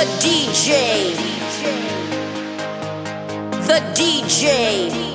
The DJ. The DJ.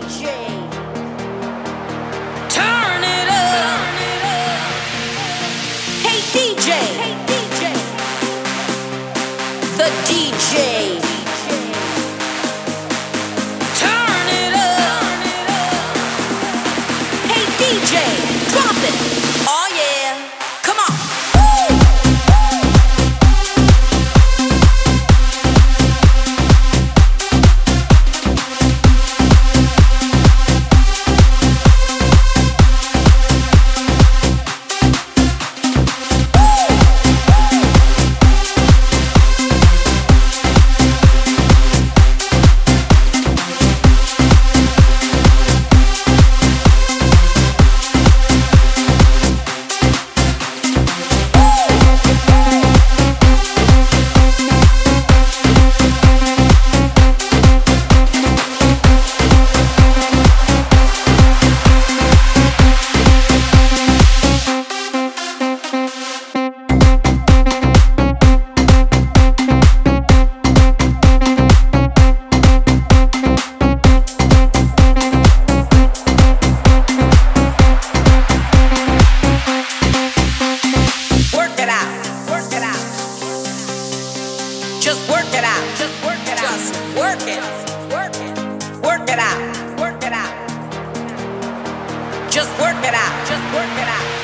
it out. Just work it out. Just work it. Work it. Work it out. Work it out. Just work it out. Just work it out.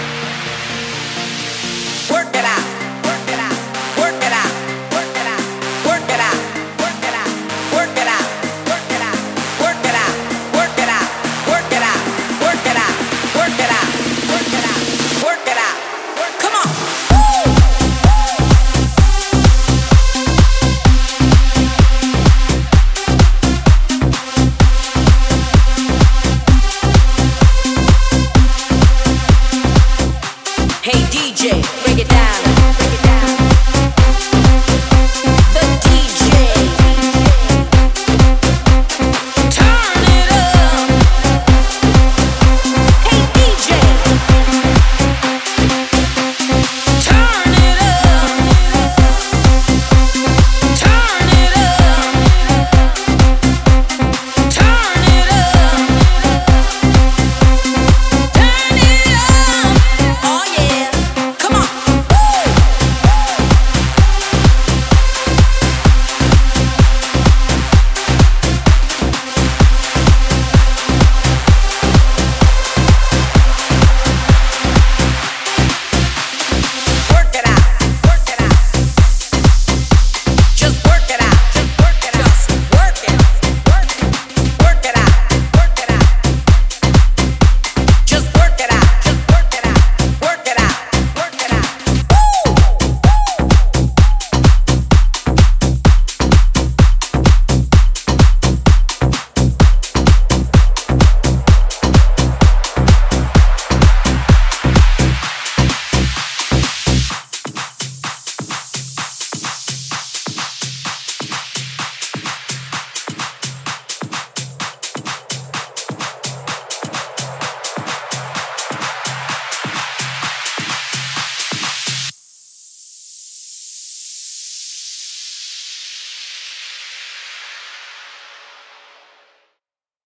DJ, break it down. Break it down.